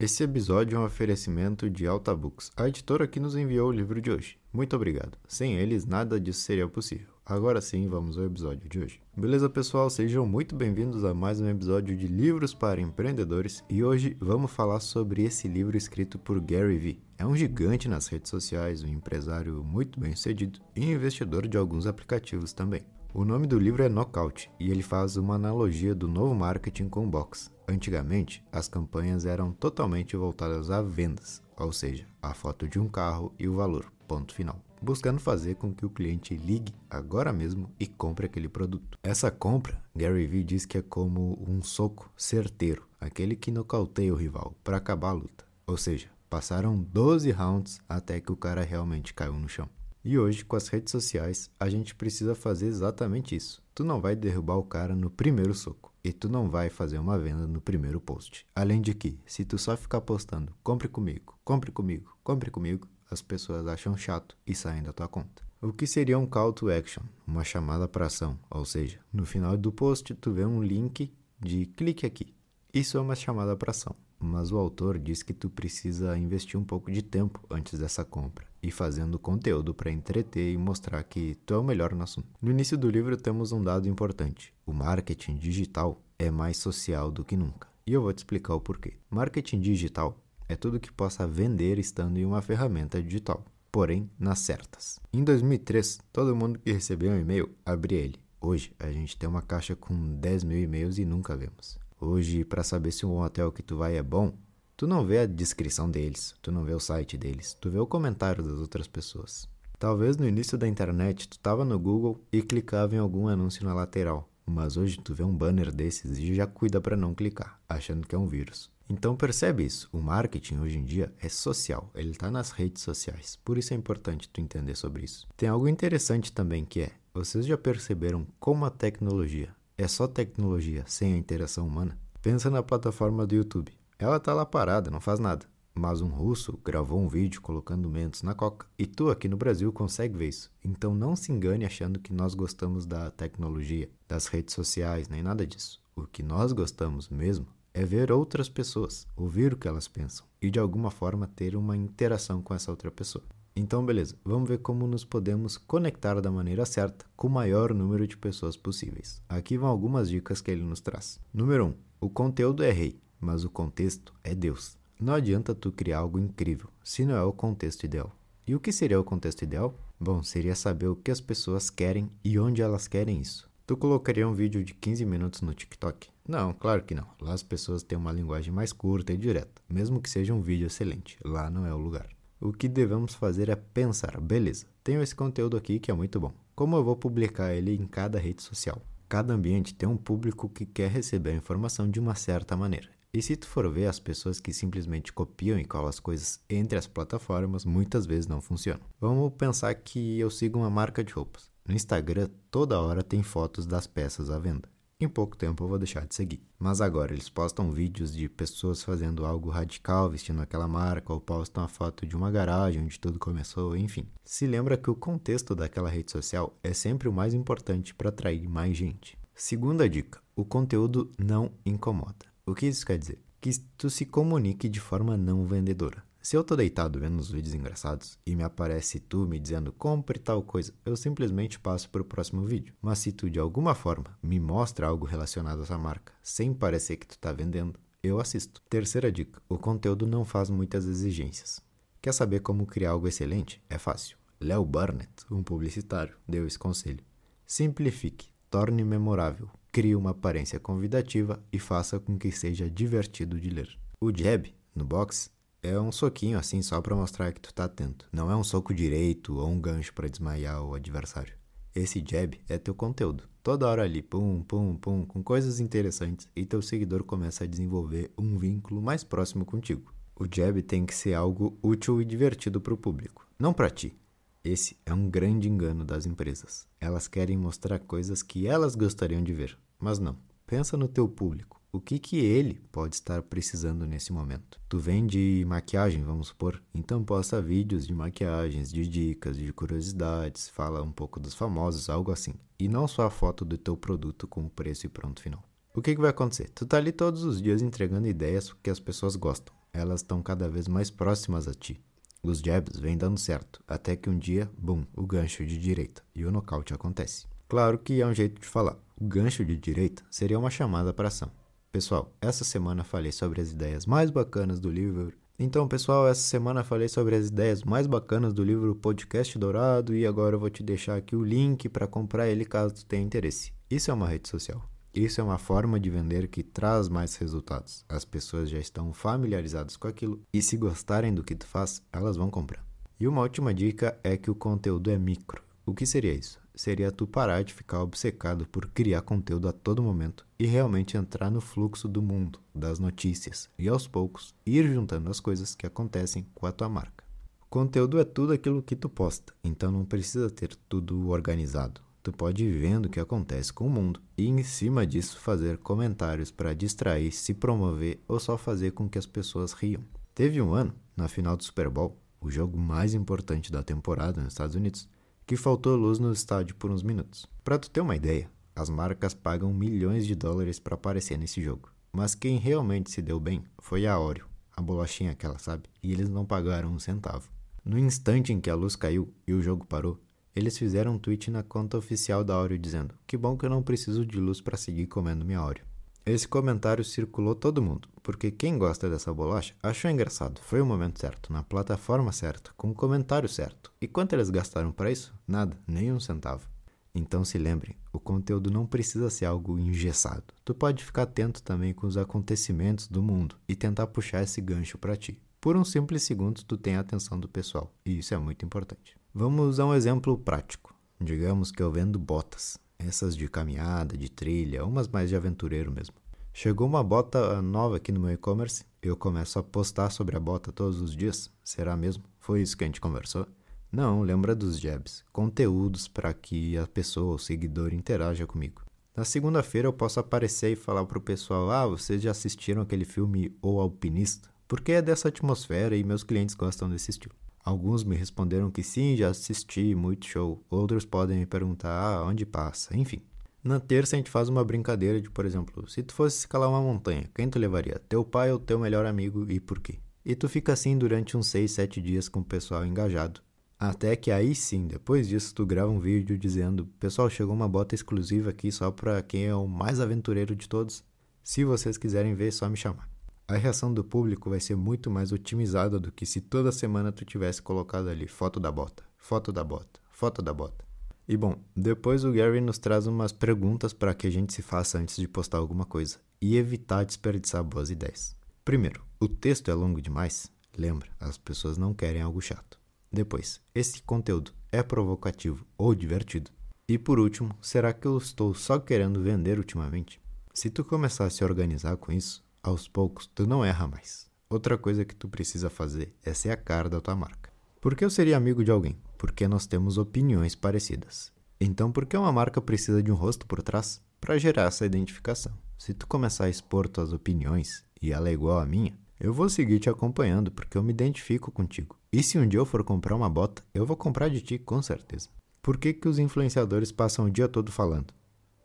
Esse episódio é um oferecimento de Alta Books, a editora que nos enviou o livro de hoje. Muito obrigado. Sem eles, nada disso seria possível. Agora sim, vamos ao episódio de hoje. Beleza, pessoal? Sejam muito bem-vindos a mais um episódio de Livros para Empreendedores e hoje vamos falar sobre esse livro escrito por Gary Vee. É um gigante nas redes sociais, um empresário muito bem sucedido e investidor de alguns aplicativos também. O nome do livro é Knockout e ele faz uma analogia do novo marketing com box. Antigamente, as campanhas eram totalmente voltadas a vendas, ou seja, a foto de um carro e o valor, ponto final, buscando fazer com que o cliente ligue agora mesmo e compre aquele produto. Essa compra, Gary Vee diz que é como um soco certeiro, aquele que nocauteia o rival para acabar a luta. Ou seja, passaram 12 rounds até que o cara realmente caiu no chão. E hoje, com as redes sociais, a gente precisa fazer exatamente isso. Tu não vai derrubar o cara no primeiro soco e tu não vai fazer uma venda no primeiro post. Além de que, se tu só ficar postando compre comigo, compre comigo, compre comigo, as pessoas acham chato e saem da tua conta. O que seria um call to action, uma chamada para ação, ou seja, no final do post tu vê um link de clique aqui. Isso é uma chamada para ação mas o autor diz que tu precisa investir um pouco de tempo antes dessa compra e fazendo conteúdo para entreter e mostrar que tu é o melhor no assunto. No início do livro temos um dado importante: o marketing digital é mais social do que nunca. E eu vou te explicar o porquê. Marketing digital é tudo que possa vender estando em uma ferramenta digital, porém nas certas. Em 2003, todo mundo que recebeu um e-mail abria ele. Hoje, a gente tem uma caixa com 10 mil e-mails e nunca vemos. Hoje, para saber se um hotel que tu vai é bom, tu não vê a descrição deles, tu não vê o site deles, tu vê o comentário das outras pessoas. Talvez no início da internet tu tava no Google e clicava em algum anúncio na lateral, mas hoje tu vê um banner desses e já cuida para não clicar, achando que é um vírus. Então percebe isso, o marketing hoje em dia é social, ele está nas redes sociais, por isso é importante tu entender sobre isso. Tem algo interessante também que é, vocês já perceberam como a tecnologia é só tecnologia sem a interação humana? Pensa na plataforma do YouTube. Ela tá lá parada, não faz nada. Mas um russo gravou um vídeo colocando mentos na coca. E tu aqui no Brasil consegue ver isso. Então não se engane achando que nós gostamos da tecnologia, das redes sociais, nem nada disso. O que nós gostamos mesmo é ver outras pessoas, ouvir o que elas pensam e de alguma forma ter uma interação com essa outra pessoa. Então, beleza, vamos ver como nos podemos conectar da maneira certa com o maior número de pessoas possíveis. Aqui vão algumas dicas que ele nos traz. Número 1. Um, o conteúdo é rei, mas o contexto é Deus. Não adianta tu criar algo incrível se não é o contexto ideal. E o que seria o contexto ideal? Bom, seria saber o que as pessoas querem e onde elas querem isso. Tu colocaria um vídeo de 15 minutos no TikTok? Não, claro que não. Lá as pessoas têm uma linguagem mais curta e direta, mesmo que seja um vídeo excelente. Lá não é o lugar o que devemos fazer é pensar: beleza, tenho esse conteúdo aqui que é muito bom. Como eu vou publicar ele em cada rede social? Cada ambiente tem um público que quer receber a informação de uma certa maneira. E se tu for ver, as pessoas que simplesmente copiam e colam as coisas entre as plataformas muitas vezes não funcionam. Vamos pensar que eu sigo uma marca de roupas. No Instagram, toda hora tem fotos das peças à venda em pouco tempo eu vou deixar de seguir. Mas agora eles postam vídeos de pessoas fazendo algo radical, vestindo aquela marca, ou postam a foto de uma garagem onde tudo começou, enfim. Se lembra que o contexto daquela rede social é sempre o mais importante para atrair mais gente. Segunda dica: o conteúdo não incomoda. O que isso quer dizer? Que tu se comunique de forma não vendedora. Se eu tô deitado vendo os vídeos engraçados e me aparece tu me dizendo compre tal coisa, eu simplesmente passo para o próximo vídeo. Mas se tu de alguma forma me mostra algo relacionado a essa marca, sem parecer que tu tá vendendo, eu assisto. Terceira dica: o conteúdo não faz muitas exigências. Quer saber como criar algo excelente? É fácil. Léo Burnett, um publicitário, deu esse conselho. Simplifique, torne memorável, crie uma aparência convidativa e faça com que seja divertido de ler. O jab, no boxe, é um soquinho assim só para mostrar que tu tá atento. Não é um soco direito ou um gancho para desmaiar o adversário. Esse jab é teu conteúdo. Toda hora ali, pum, pum, pum, com coisas interessantes e teu seguidor começa a desenvolver um vínculo mais próximo contigo. O jab tem que ser algo útil e divertido para o público, não para ti. Esse é um grande engano das empresas. Elas querem mostrar coisas que elas gostariam de ver, mas não. Pensa no teu público o que, que ele pode estar precisando nesse momento. Tu vende maquiagem, vamos supor, então posta vídeos de maquiagens, de dicas, de curiosidades, fala um pouco dos famosos, algo assim. E não só a foto do teu produto com o preço e pronto final. O que, que vai acontecer? Tu tá ali todos os dias entregando ideias que as pessoas gostam. elas estão cada vez mais próximas a ti. Os jabs vêm dando certo, até que um dia, bum, o gancho de direita e o nocaute acontece. Claro que é um jeito de falar. O gancho de direita seria uma chamada para ação. Pessoal, essa semana falei sobre as ideias mais bacanas do livro. Então, pessoal, essa semana falei sobre as ideias mais bacanas do livro Podcast Dourado e agora eu vou te deixar aqui o link para comprar ele caso tu tenha interesse. Isso é uma rede social. Isso é uma forma de vender que traz mais resultados. As pessoas já estão familiarizadas com aquilo e se gostarem do que tu faz, elas vão comprar. E uma última dica é que o conteúdo é micro. O que seria isso? Seria tu parar de ficar obcecado por criar conteúdo a todo momento e realmente entrar no fluxo do mundo, das notícias, e aos poucos ir juntando as coisas que acontecem com a tua marca. Conteúdo é tudo aquilo que tu posta, então não precisa ter tudo organizado. Tu pode ir vendo o que acontece com o mundo e, em cima disso, fazer comentários para distrair, se promover ou só fazer com que as pessoas riam. Teve um ano, na final do Super Bowl, o jogo mais importante da temporada nos Estados Unidos, que faltou luz no estádio por uns minutos. Para tu ter uma ideia, as marcas pagam milhões de dólares para aparecer nesse jogo. Mas quem realmente se deu bem foi a Oreo, a bolachinha aquela, sabe? E eles não pagaram um centavo. No instante em que a luz caiu e o jogo parou, eles fizeram um tweet na conta oficial da Oreo dizendo: Que bom que eu não preciso de luz para seguir comendo minha Oreo. Esse comentário circulou todo mundo, porque quem gosta dessa bolacha achou engraçado. Foi o momento certo, na plataforma certa, com o comentário certo. E quanto eles gastaram para isso? Nada, nem um centavo. Então se lembre, o conteúdo não precisa ser algo engessado. Tu pode ficar atento também com os acontecimentos do mundo e tentar puxar esse gancho para ti. Por um simples segundo, tu tem a atenção do pessoal, e isso é muito importante. Vamos usar um exemplo prático. Digamos que eu vendo botas, essas de caminhada, de trilha, umas mais de aventureiro mesmo. Chegou uma bota nova aqui no meu e-commerce, eu começo a postar sobre a bota todos os dias. Será mesmo? Foi isso que a gente conversou? Não, lembra dos jabs, conteúdos para que a pessoa, o seguidor, interaja comigo. Na segunda-feira eu posso aparecer e falar pro pessoal: "Ah, vocês já assistiram aquele filme O Alpinista?" porque é dessa atmosfera e meus clientes gostam desse estilo. Alguns me responderam que sim, já assisti, muito show. Outros podem me perguntar ah, onde passa, enfim. Na terça a gente faz uma brincadeira de, por exemplo, se tu fosse escalar uma montanha, quem tu levaria? Teu pai ou teu melhor amigo e por quê? E tu fica assim durante uns 6, 7 dias com o pessoal engajado. Até que aí sim, depois disso, tu grava um vídeo dizendo: Pessoal, chegou uma bota exclusiva aqui só para quem é o mais aventureiro de todos. Se vocês quiserem ver, é só me chamar a reação do público vai ser muito mais otimizada do que se toda semana tu tivesse colocado ali foto da bota, foto da bota, foto da bota. E bom, depois o Gary nos traz umas perguntas para que a gente se faça antes de postar alguma coisa e evitar desperdiçar boas ideias. Primeiro, o texto é longo demais? Lembra, as pessoas não querem algo chato. Depois, esse conteúdo é provocativo ou divertido? E por último, será que eu estou só querendo vender ultimamente? Se tu começar a se organizar com isso, aos poucos tu não erra mais. Outra coisa que tu precisa fazer é ser a cara da tua marca. Por que eu seria amigo de alguém? Porque nós temos opiniões parecidas. Então, por que uma marca precisa de um rosto por trás? Para gerar essa identificação. Se tu começar a expor tuas opiniões e ela é igual à minha, eu vou seguir te acompanhando porque eu me identifico contigo. E se um dia eu for comprar uma bota, eu vou comprar de ti com certeza. Por que, que os influenciadores passam o dia todo falando?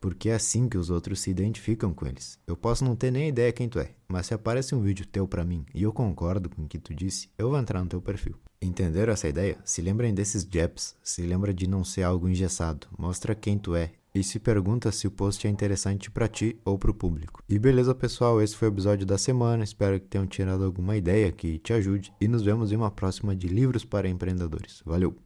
Porque é assim que os outros se identificam com eles. Eu posso não ter nem ideia quem tu é, mas se aparece um vídeo teu para mim e eu concordo com o que tu disse, eu vou entrar no teu perfil. Entenderam essa ideia? Se lembrem desses jabs, se lembra de não ser algo engessado, mostra quem tu é e se pergunta se o post é interessante para ti ou para o público. E beleza, pessoal, esse foi o episódio da semana. Espero que tenham tirado alguma ideia que te ajude e nos vemos em uma próxima de Livros para Empreendedores. Valeu!